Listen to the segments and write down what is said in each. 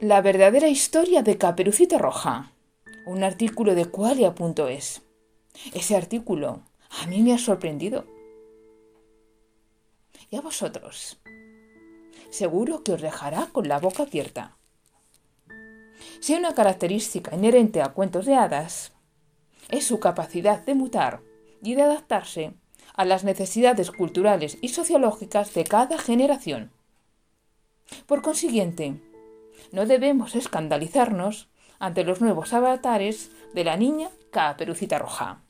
La verdadera historia de Caperucita Roja. Un artículo de Qualia.es. Ese artículo a mí me ha sorprendido. ¿Y a vosotros? Seguro que os dejará con la boca abierta. Si hay una característica inherente a cuentos de hadas, es su capacidad de mutar y de adaptarse a las necesidades culturales y sociológicas de cada generación. Por consiguiente, no debemos escandalizarnos ante los nuevos avatares de la niña Caperucita Roja.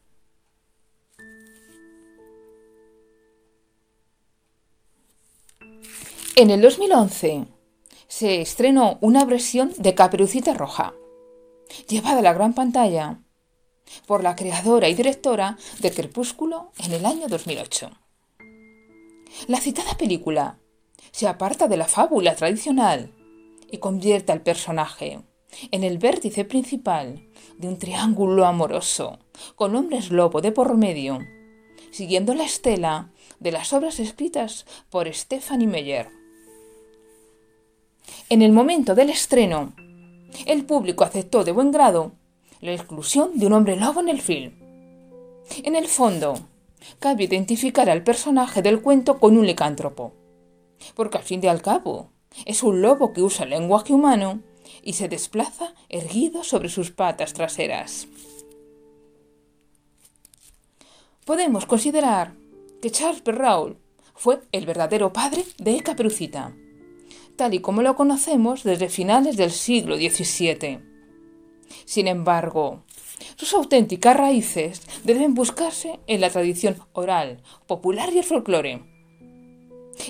En el 2011 se estrenó una versión de Caperucita Roja, llevada a la gran pantalla por la creadora y directora de Crepúsculo en el año 2008. La citada película se aparta de la fábula tradicional y convierte al personaje en el vértice principal de un triángulo amoroso con hombres lobo de por medio, siguiendo la estela de las obras escritas por Stephanie Meyer. En el momento del estreno, el público aceptó de buen grado la exclusión de un hombre lobo en el film. En el fondo, cabe identificar al personaje del cuento con un licántropo, porque al fin y al cabo es un lobo que usa el lenguaje humano y se desplaza erguido sobre sus patas traseras. Podemos considerar que Charles Perrault fue el verdadero padre de Caperucita, tal y como lo conocemos desde finales del siglo XVII. Sin embargo, sus auténticas raíces deben buscarse en la tradición oral, popular y el folclore.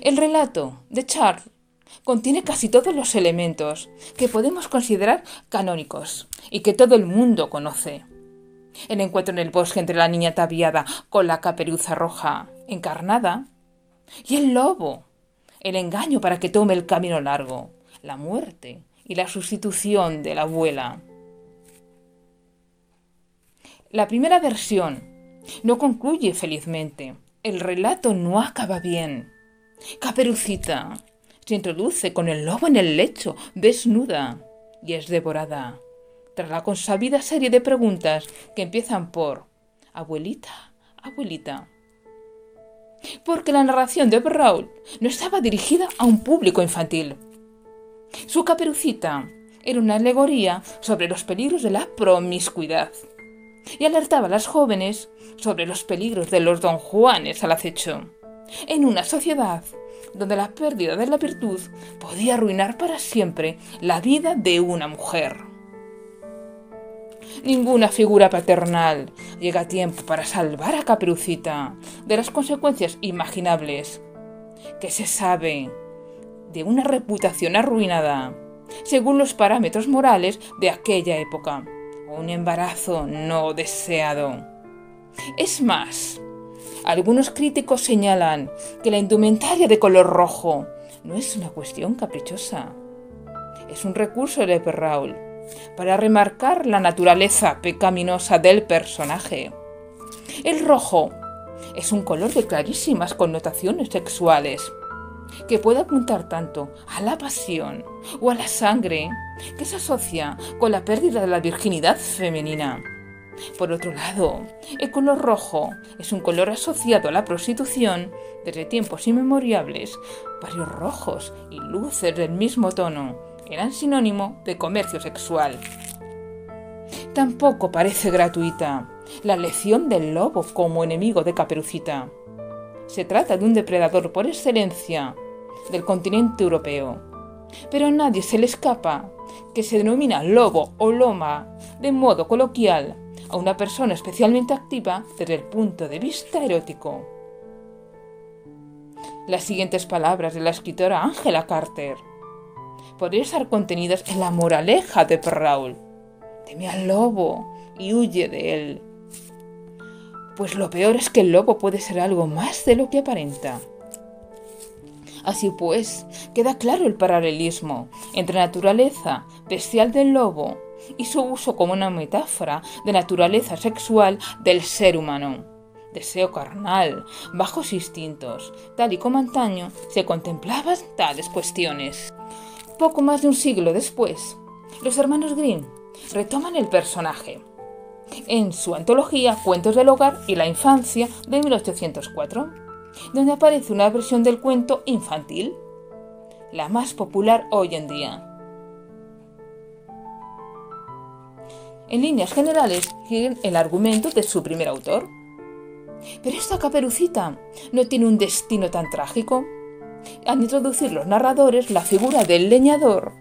El relato de Charles contiene casi todos los elementos que podemos considerar canónicos y que todo el mundo conoce. El encuentro en el bosque entre la niña ataviada con la caperuza roja encarnada y el lobo, el engaño para que tome el camino largo, la muerte y la sustitución de la abuela. La primera versión no concluye felizmente. El relato no acaba bien. Caperucita se introduce con el lobo en el lecho, desnuda, y es devorada, tras la consabida serie de preguntas que empiezan por Abuelita, abuelita. Porque la narración de Brawl no estaba dirigida a un público infantil. Su caperucita era una alegoría sobre los peligros de la promiscuidad y alertaba a las jóvenes sobre los peligros de los don Juanes al acecho. En una sociedad donde la pérdida de la virtud podía arruinar para siempre la vida de una mujer. Ninguna figura paternal llega a tiempo para salvar a Caperucita de las consecuencias imaginables que se sabe de una reputación arruinada según los parámetros morales de aquella época, un embarazo no deseado. Es más, algunos críticos señalan que la indumentaria de color rojo no es una cuestión caprichosa. Es un recurso de Perrault para remarcar la naturaleza pecaminosa del personaje. El rojo es un color de clarísimas connotaciones sexuales, que puede apuntar tanto a la pasión o a la sangre que se asocia con la pérdida de la virginidad femenina. Por otro lado, el color rojo es un color asociado a la prostitución desde tiempos inmemoriales. Varios rojos y luces del mismo tono eran sinónimo de comercio sexual. Tampoco parece gratuita la elección del lobo como enemigo de Caperucita. Se trata de un depredador por excelencia del continente europeo. Pero a nadie se le escapa que se denomina lobo o loma de modo coloquial a una persona especialmente activa desde el punto de vista erótico. Las siguientes palabras de la escritora Angela Carter podrían estar contenidas en la moraleja de Perrault. Teme al lobo y huye de él. Pues lo peor es que el lobo puede ser algo más de lo que aparenta. Así pues, queda claro el paralelismo entre naturaleza bestial del lobo y su uso como una metáfora de naturaleza sexual del ser humano. Deseo carnal, bajos instintos, tal y como antaño se contemplaban tales cuestiones. Poco más de un siglo después, los hermanos Grimm retoman el personaje en su antología Cuentos del Hogar y la Infancia de 1804, donde aparece una versión del cuento infantil, la más popular hoy en día. En líneas generales, siguen el argumento de su primer autor. Pero esta caperucita no tiene un destino tan trágico. Al introducir los narradores la figura del leñador,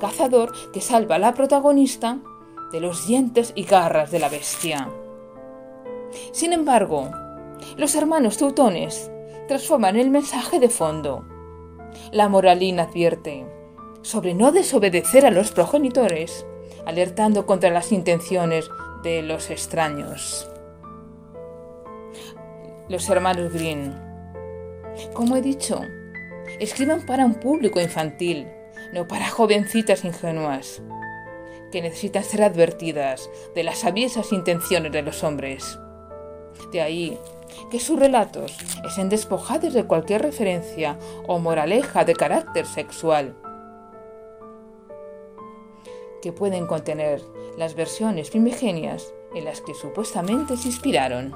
cazador que salva a la protagonista de los dientes y garras de la bestia. Sin embargo, los hermanos teutones transforman el mensaje de fondo. La moralina advierte sobre no desobedecer a los progenitores, alertando contra las intenciones de los extraños. Los hermanos Green, como he dicho, escriben para un público infantil, no para jovencitas ingenuas que necesitan ser advertidas de las aviesas intenciones de los hombres. De ahí que sus relatos estén despojados de cualquier referencia o moraleja de carácter sexual, que pueden contener las versiones primigenias en las que supuestamente se inspiraron.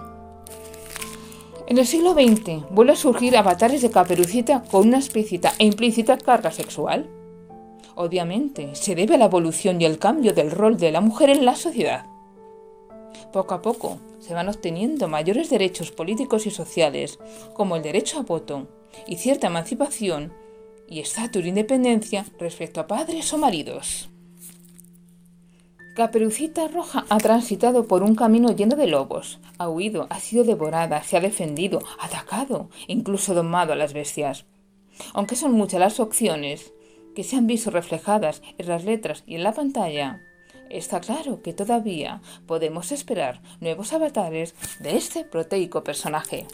En el siglo XX vuelve a surgir avatares de caperucita con una explícita e implícita carga sexual obviamente, se debe a la evolución y el cambio del rol de la mujer en la sociedad. Poco a poco se van obteniendo mayores derechos políticos y sociales, como el derecho a voto y cierta emancipación y estatus de independencia respecto a padres o maridos. Caperucita Roja ha transitado por un camino lleno de lobos, ha huido, ha sido devorada, se ha defendido, atacado, incluso domado a las bestias. Aunque son muchas las opciones, que se han visto reflejadas en las letras y en la pantalla, está claro que todavía podemos esperar nuevos avatares de este proteico personaje.